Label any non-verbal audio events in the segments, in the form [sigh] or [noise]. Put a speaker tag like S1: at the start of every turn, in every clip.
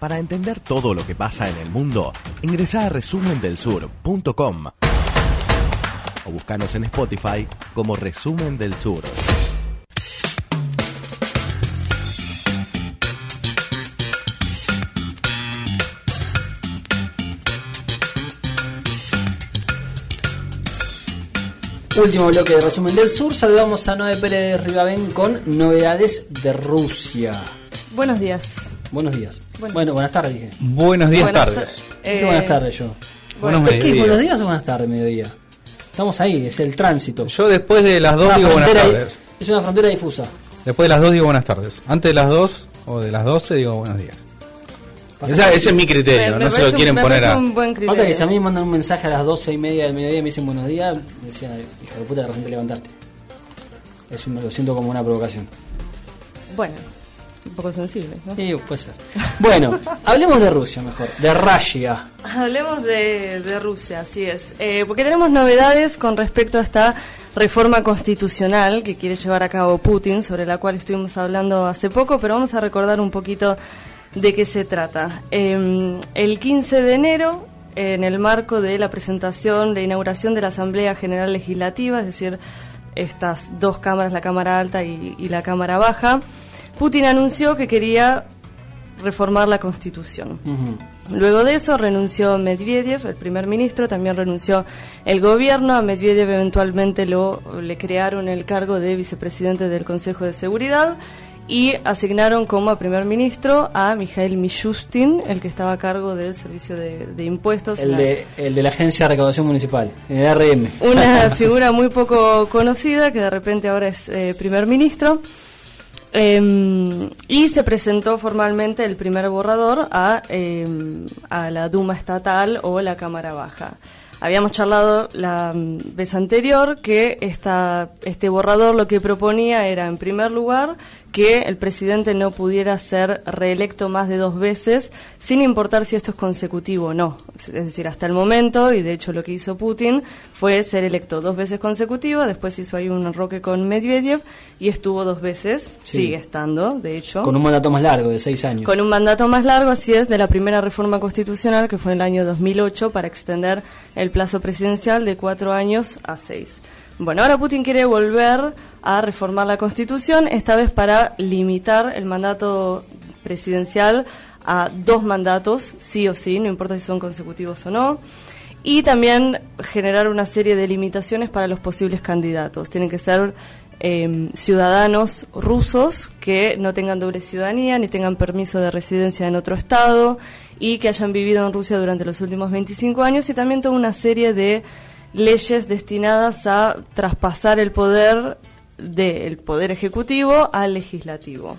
S1: Para entender todo lo que pasa en el mundo, ingresa a resumendelsur.com o buscanos en Spotify como Resumen del Sur.
S2: Último bloque de resumen del sur. Saludamos a Noé Pérez Ribabén con novedades de Rusia.
S3: Buenos días.
S2: Buenos días.
S3: Bueno.
S2: Bueno, buenas tardes dije.
S4: Buenos días,
S3: Buenas
S4: tardes.
S3: ta- Eh,
S2: buenas tardes yo.
S4: Buenos
S2: ¿Es que buenos días o buenas tardes, mediodía? Estamos ahí, es el tránsito.
S4: Yo después de las 2
S2: Una
S4: digo buenas tardes.
S2: Es una frontera difusa.
S4: Después de las 2 digo buenas tardes. Antes de las 2 o de las 12 digo buenos días. Esa- ese es mi criterio,
S3: me- me
S4: no se lo
S3: un-
S4: quieren
S3: me
S4: poner a...
S3: un buen criterio.
S2: Pasa que si a mí me mandan un mensaje a las 12 y media del mediodía y me dicen buenos días, me decía, hijo de puta, de repente levantarte. Eso me lo siento como una provocación.
S3: Bueno, un poco sensible, ¿no?
S2: Sí, puede ser. Bueno, hablemos de Rusia mejor, de Russia.
S3: Hablemos de, de Rusia, así es. Eh, porque tenemos novedades con respecto a esta reforma constitucional que quiere llevar a cabo Putin, sobre la cual estuvimos hablando hace poco, pero vamos a recordar un poquito de qué se trata. Eh, el 15 de enero, en el marco de la presentación, la inauguración de la Asamblea General Legislativa, es decir, estas dos cámaras, la Cámara Alta y, y la Cámara Baja, Putin anunció que quería reformar la Constitución. Luego de eso renunció Medvedev, el primer ministro, también renunció el gobierno. A Medvedev eventualmente lo, le crearon el cargo de vicepresidente del Consejo de Seguridad y asignaron como primer ministro a Mikhail Mishustin, el que estaba a cargo del servicio de, de impuestos.
S2: El de, el de la Agencia de Recaudación Municipal, el RM.
S3: una [laughs] figura muy poco conocida que de repente ahora es eh, primer ministro. Eh, y se presentó formalmente el primer borrador a, eh, a la Duma estatal o la Cámara Baja. Habíamos charlado la vez anterior que esta, este borrador lo que proponía era, en primer lugar, que el presidente no pudiera ser reelecto más de dos veces, sin importar si esto es consecutivo o no. Es decir, hasta el momento, y de hecho lo que hizo Putin fue ser electo dos veces consecutivas, después hizo ahí un enroque con Medvedev y estuvo dos veces,
S2: Sí.
S3: sigue estando, de hecho.
S2: Con un mandato más largo, de seis años.
S3: Con un mandato más largo, así es, de la primera reforma constitucional que fue en el año 2008 para extender el plazo presidencial de cuatro años a seis. Bueno, ahora Putin quiere volver a reformar la constitución, esta vez para limitar el mandato presidencial a dos mandatos, sí o sí, no importa si son consecutivos o no. Y también generar una serie de limitaciones para los posibles candidatos. Tienen que ser eh, ciudadanos rusos que no tengan doble ciudadanía ni tengan permiso de residencia en otro estado y que hayan vivido en Rusia durante los últimos 25 años y también toda una serie de leyes destinadas a traspasar el poder del poder ejecutivo al legislativo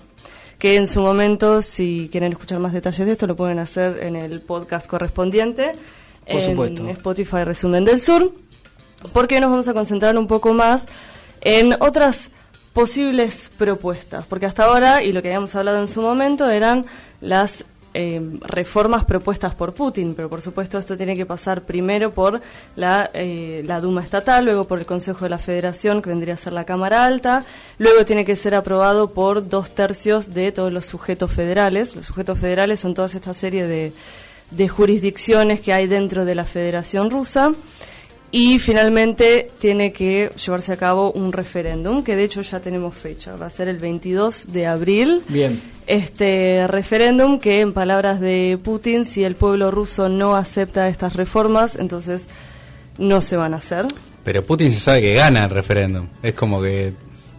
S3: que en su momento, si quieren escuchar más detalles de esto, lo pueden hacer en el podcast correspondiente,
S2: Por
S3: en
S2: supuesto.
S3: Spotify Resumen del Sur, porque nos vamos a concentrar un poco más en otras posibles propuestas, porque hasta ahora, y lo que habíamos hablado en su momento, eran las eh, reformas propuestas por Putin, pero por supuesto esto tiene que pasar primero por la, eh, la Duma estatal, luego por el Consejo de la Federación, que vendría a ser la Cámara Alta, luego tiene que ser aprobado por dos tercios de todos los sujetos federales. Los sujetos federales son toda esta serie de, de jurisdicciones que hay dentro de la Federación Rusa. Y finalmente tiene que llevarse a cabo un referéndum, que de hecho ya tenemos fecha, va a ser el 22 de abril.
S2: Bien.
S3: Este referéndum que en palabras de Putin, si el pueblo ruso no acepta estas reformas, entonces no se van a hacer.
S4: Pero Putin se sabe que gana el referéndum. Es como que,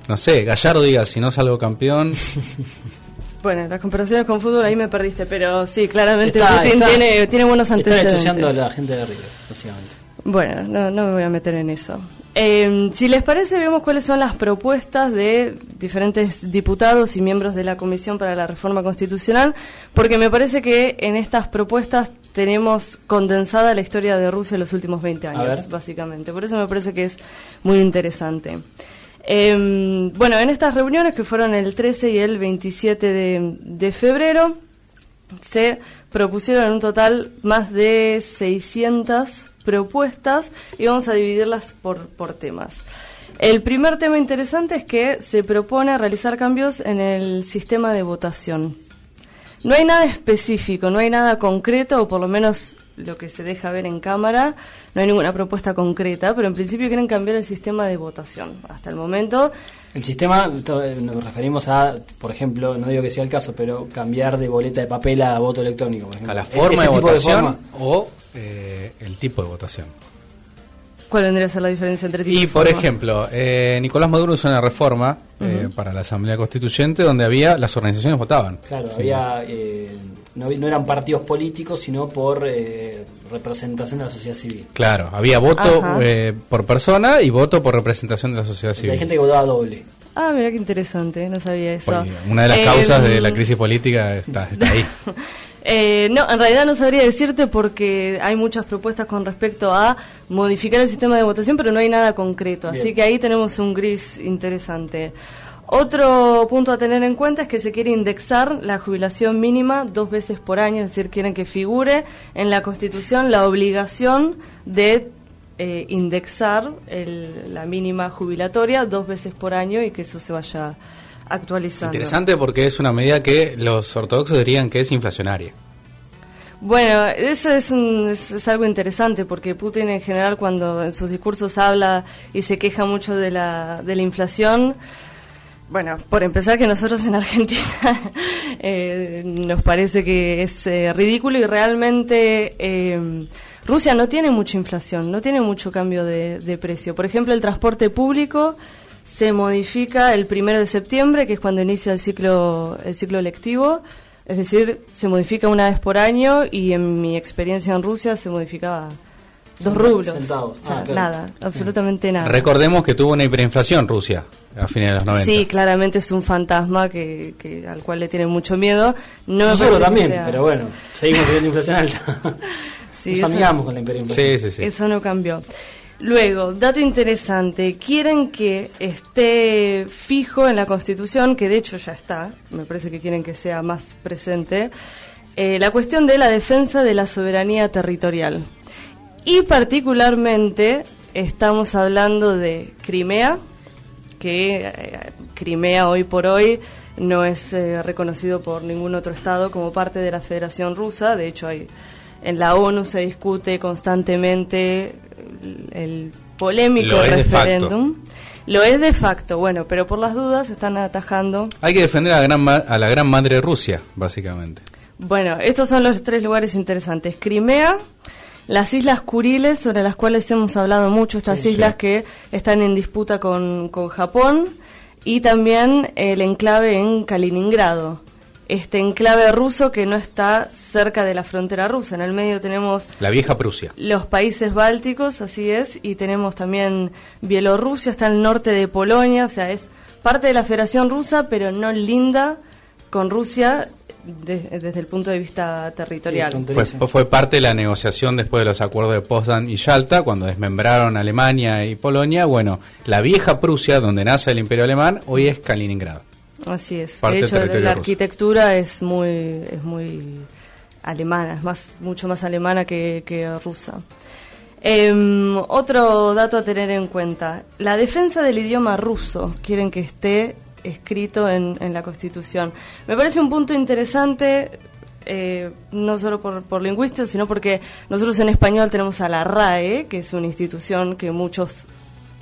S4: no sé, Gallardo diga, si no salgo campeón, [laughs]
S3: Bueno, las comparaciones con fútbol ahí me perdiste, pero sí, claramente
S2: Está-
S3: Putin
S2: está-
S3: tiene, tiene buenos antecedentes.
S2: ensuciando a la gente de River, básicamente.
S3: Bueno, no, no me voy a meter en eso. Eh, si les parece, vemos cuáles son las propuestas de diferentes diputados y miembros de la Comisión para la Reforma Constitucional, porque me parece que en estas propuestas tenemos condensada la historia de Rusia en los últimos 20
S2: A
S3: años, básicamente. Por eso me parece que es muy interesante. Eh, bueno, en estas reuniones que fueron el 13 y el 27 de, febrero, se propusieron en un total más de 600 propuestas y vamos a dividirlas por temas. El primer tema interesante es que se propone realizar cambios en el sistema de votación. No hay nada específico, no hay nada concreto, o por lo menos lo que se deja ver en cámara, no hay ninguna propuesta concreta, pero en principio quieren cambiar el sistema de votación. Hasta el momento
S2: El sistema, eh, nos referimos a, por ejemplo, no digo que sea el caso, pero cambiar de boleta de papel a voto electrónico. Por ejemplo.
S4: A la
S2: ¿Es-
S4: forma
S2: ese
S4: de
S2: tipo
S4: votación
S2: forma?
S4: o eh, el tipo de votación.
S3: ¿Cuál vendría a ser la diferencia entre tipo
S4: Y
S3: y
S4: por
S3: forma?
S4: ejemplo, eh, Nicolás Maduro hizo una reforma eh, para la Asamblea Constituyente donde había las organizaciones votaban.
S2: Claro, había, eh, no, no eran partidos políticos, sino por eh, representación de la sociedad civil.
S4: Claro, había voto eh, por persona y voto por representación de la sociedad
S2: O sea,
S4: civil.
S2: hay gente que votaba doble.
S3: Ah, mira qué interesante, no sabía eso.
S4: Pues, una de las
S3: Eh,
S4: causas de la crisis política está, está ahí. [laughs]
S3: Eh, no, en realidad no sabría decirte porque hay muchas propuestas con respecto a modificar el sistema de votación, pero no hay nada concreto. Así que ahí tenemos un gris interesante. Otro punto a tener en cuenta es que se quiere indexar la jubilación mínima dos veces por año, es decir, quieren que figure en la Constitución la obligación de eh, indexar el- la mínima jubilatoria dos veces por año y que eso se vaya actualizando.
S4: Interesante porque es una medida que los ortodoxos dirían que es inflacionaria.
S3: Bueno, eso es, un- es, es algo interesante porque Putin en general cuando en sus discursos habla y se queja mucho de la, de la inflación, bueno, por empezar que nosotros en Argentina [laughs] eh, nos parece que es eh, ridículo y realmente eh, Rusia no tiene mucha inflación, no tiene mucho cambio de, de precio. Por ejemplo, el transporte público se modifica el primero de septiembre, que es cuando inicia el ciclo, el ciclo lectivo. Es decir, se modifica una vez por año y en mi experiencia en Rusia se modificaba dos rublos.
S2: centavos.
S3: O sea,
S2: Ah, claro.
S3: Nada, absolutamente nada.
S4: Recordemos que tuvo una hiperinflación Rusia a fines de los 90.
S3: Sí, claramente es un fantasma que, que al cual le tienen mucho miedo. No
S2: Nosotros también,
S3: sea-
S2: pero bueno, seguimos teniendo inflación alta. [laughs]
S3: Sí,
S2: Nos amigamos con la hiperinflación.
S4: sí, sí. sí.
S3: Eso no cambió. Luego, dato interesante, quieren que esté fijo en la Constitución, que de hecho ya está, me parece que quieren que sea más presente, eh, la cuestión de la defensa de la soberanía territorial. Y particularmente estamos hablando de Crimea, que eh, Crimea hoy por hoy no es eh, reconocido por ningún otro estado como parte de la Federación Rusa. De hecho, hay, en la ONU se discute constantemente el, el polémico
S4: Lo
S3: referéndum. Lo es de facto, bueno, pero por las dudas están atajando.
S4: Hay que defender a la, gran ma- a la gran madre Rusia, básicamente.
S3: Bueno, estos son los tres lugares interesantes. Crimea, las Islas Kuriles, sobre las cuales hemos hablado mucho, estas
S2: Sí,
S3: islas
S2: sí.
S3: que están en disputa con, con Japón, y también el enclave en Kaliningrado. Este enclave ruso que no está cerca de la frontera rusa. En el medio tenemos
S4: La vieja Prusia.
S3: los países bálticos, así es, y tenemos también Bielorrusia, está al norte de Polonia, o sea, es parte de la Federación Rusa, pero no linda con Rusia de- desde el punto de vista territorial.
S2: Sí,
S4: Fue, parte de la negociación después de los acuerdos de Potsdam y Yalta, cuando desmembraron Alemania y Polonia. Bueno, la vieja Prusia, donde nace el imperio alemán, hoy es Kaliningrado.
S3: así es.
S4: parte
S3: de hecho, la, arquitectura es muy, es muy alemana, es más, mucho más alemana que, que rusa. Em, otro dato a tener en cuenta, la defensa del idioma ruso, quieren que esté escrito en, la Constitución. Me parece un punto interesante, eh, no solo por, por lingüistas, sino porque nosotros en español tenemos a la RAE, que es una institución que muchos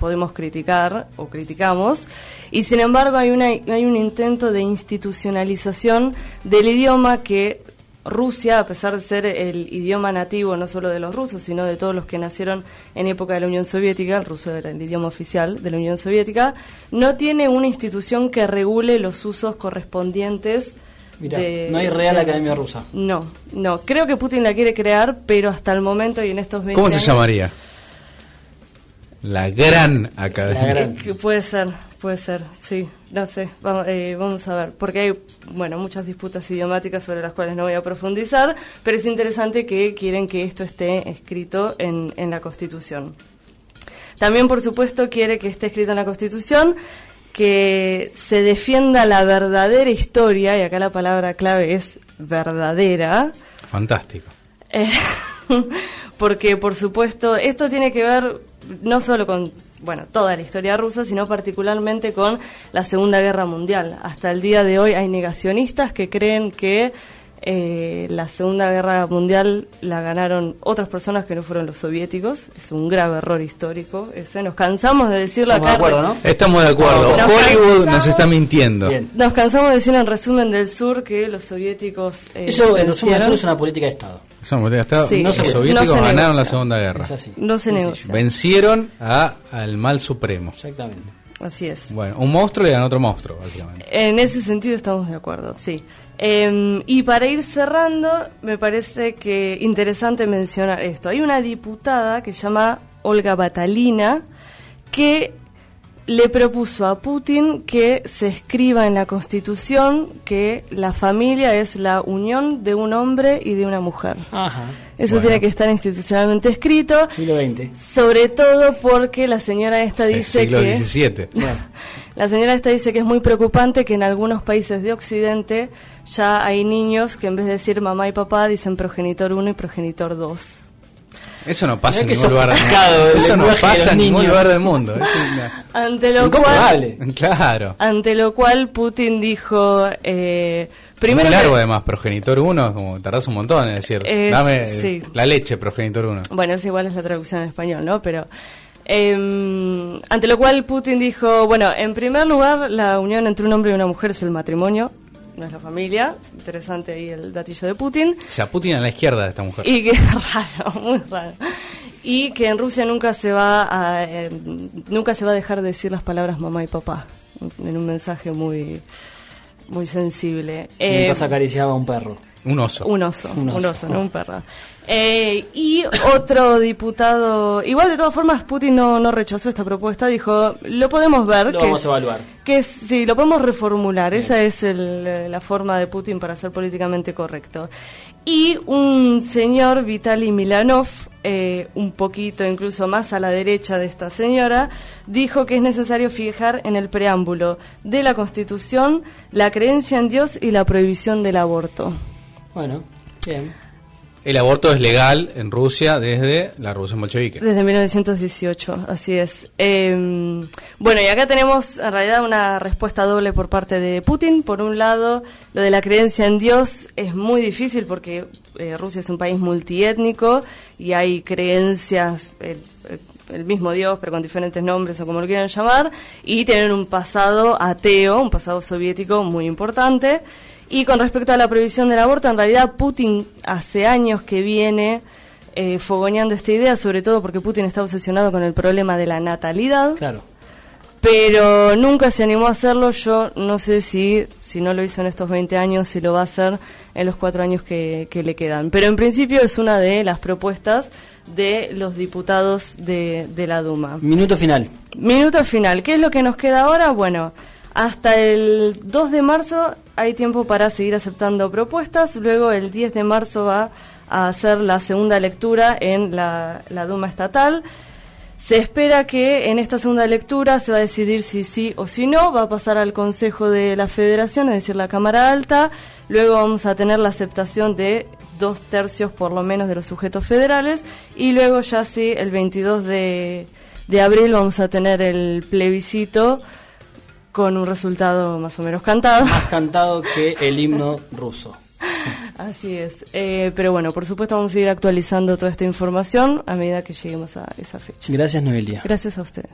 S3: podemos criticar o criticamos, y sin embargo hay, una, hay un intento de institucionalización del idioma que Rusia, a pesar de ser el idioma nativo no solo de los rusos, sino de todos los que nacieron en época de la Unión Soviética, el ruso era el idioma oficial de la Unión Soviética, no tiene una institución que regule los usos correspondientes.
S2: Mirá,
S3: de-
S2: no hay Real
S3: de
S2: Academia Rusa.
S3: No, no. Creo que Putin la quiere crear, pero hasta el momento y en estos 20
S4: ¿Cómo se
S3: años-
S4: llamaría? La Gran Academia.
S2: La gran.
S3: que puede ser, puede ser, sí, no sé, vamos, eh, vamos a ver, porque hay, bueno, muchas disputas idiomáticas sobre las cuales no voy a profundizar, pero es interesante que quieren que esto esté escrito en, en la Constitución. También, por supuesto, quiere que esté escrito en la Constitución que se defienda la verdadera historia, y acá la palabra clave es verdadera,
S4: Fantástico.
S3: eh, [laughs] porque, por supuesto, esto tiene que ver no solo con, bueno, toda la historia rusa, sino particularmente con la Segunda Guerra Mundial. Hasta el día de hoy hay negacionistas que creen que Eh, la Segunda Guerra Mundial la ganaron otras personas que no fueron los soviéticos. Es un grave error histórico. Ese. Nos cansamos de decirlo
S2: Estamos de acuerdo, ¿no?
S4: Estamos de acuerdo.
S3: Nos
S4: Hollywood nos está mintiendo.
S2: Bien.
S3: Nos cansamos de decir en resumen del sur que los soviéticos. eh,
S2: Eso, en resumen,
S3: vencieron.
S2: eso es una política de Estado.
S4: Somos- hasta-
S3: Sí,
S4: los
S2: no se-
S4: soviéticos
S3: no se
S4: ganaron la Segunda Guerra.
S2: Es así.
S3: No se negocia.
S4: Vencieron a, al mal supremo.
S2: Exactamente.
S3: Así es.
S4: Bueno, un monstruo le ganó otro monstruo, básicamente.
S3: En ese sentido estamos de acuerdo, sí. Eh, y para ir cerrando, me parece que interesante mencionar esto. Hay una diputada que se llama Olga Batalina que le propuso a Putin que se escriba en la Constitución que la familia es la unión de un hombre y de una mujer.
S2: Ajá.
S3: Eso
S4: Bueno.
S3: tiene que estar institucionalmente escrito,
S2: Siglo XX.
S3: sobre todo porque la señora esta
S4: Sí,
S3: dice
S4: siglo
S3: que...
S4: XVII. [laughs]
S3: La señora esta dice que es muy preocupante que en algunos países de Occidente ya hay niños que en vez de decir mamá y papá dicen progenitor 1 y progenitor 2.
S4: Eso no pasa en ningún lugar del mundo. Eso no pasa en ningún lugar del mundo. Es una-
S3: Ante lo cual.
S4: Claro.
S3: ante lo cual Putin dijo eh,
S4: Primero largo
S3: que-
S4: además, progenitor 1, como tardás un montón en decir,
S3: Es-
S4: dame
S3: sí.
S4: la leche, progenitor 1.
S3: Bueno, eso igual es la traducción en español, ¿no? Pero eh, ante lo cual Putin dijo, bueno, en primer lugar, la unión entre un hombre y una mujer es el matrimonio, no es la familia. Interesante ahí el datillo de Putin.
S4: O sea, Putin a la izquierda de esta mujer.
S3: Y que [laughs] raro, muy raro. Y que en Rusia nunca se va a eh, nunca se va a dejar de decir las palabras mamá y papá en un mensaje muy muy sensible. Eh,
S2: mientras acariciaba a un perro.
S4: Un oso.
S3: un oso,
S2: Un
S3: un oso. no un perro. Eh, y otro diputado, igual de todas formas Putin no, no rechazó esta propuesta, dijo, lo podemos ver,
S2: Lo
S3: que
S2: vamos
S3: es-
S2: a evaluar.
S3: que es, sí, lo podemos reformular,
S2: Bien.
S3: esa es el, eh, la forma de Putin para ser políticamente correcto. Y un señor, Vitaly Milanov, eh, un poquito incluso más a la derecha de esta señora, dijo que es necesario fijar en el preámbulo de la Constitución la creencia en Dios y la prohibición del aborto.
S2: Bueno, bien.
S4: El aborto es legal en Rusia desde la Revolución Bolchevique.
S3: Desde 1918, así es. Eh, bueno, y acá tenemos en realidad una respuesta doble por parte de Putin. Por un lado, lo de la creencia en Dios es muy difícil porque eh, Rusia es un país multiétnico y hay creencias, el, el mismo Dios, pero con diferentes nombres o como lo quieran llamar, y tienen un pasado ateo, un pasado soviético muy importante. Y con respecto a la prohibición del aborto, en realidad Putin hace años que viene eh, fogoneando esta idea, sobre todo porque Putin está obsesionado con el problema de la natalidad,
S2: Claro.
S3: pero nunca se animó a hacerlo. Yo no sé si, si no lo hizo en estos 20 años, si lo va a hacer en los cuatro años que, que le quedan. Pero en principio es una de las propuestas de los diputados de, de la Duma.
S2: Minuto final.
S3: Minuto final. ¿Qué es lo que nos queda ahora? Bueno, hasta el 2 de marzo hay tiempo para seguir aceptando propuestas. Luego el 10 de marzo va a hacer la segunda lectura en la, la Duma estatal. Se espera que en esta segunda lectura se va a decidir si sí o si no. Va a pasar al Consejo de la Federación, es decir, la Cámara Alta. Luego vamos a tener la aceptación de dos tercios por lo menos de los sujetos federales. Y luego ya sí, el 22 de, de abril vamos a tener el plebiscito con un resultado más o menos cantado.
S2: Más cantado que el himno ruso. [laughs]
S3: Así es. Eh, pero bueno, por supuesto vamos a seguir actualizando toda esta información a medida que lleguemos a esa fecha.
S2: Gracias, Noelia.
S3: Gracias a ustedes.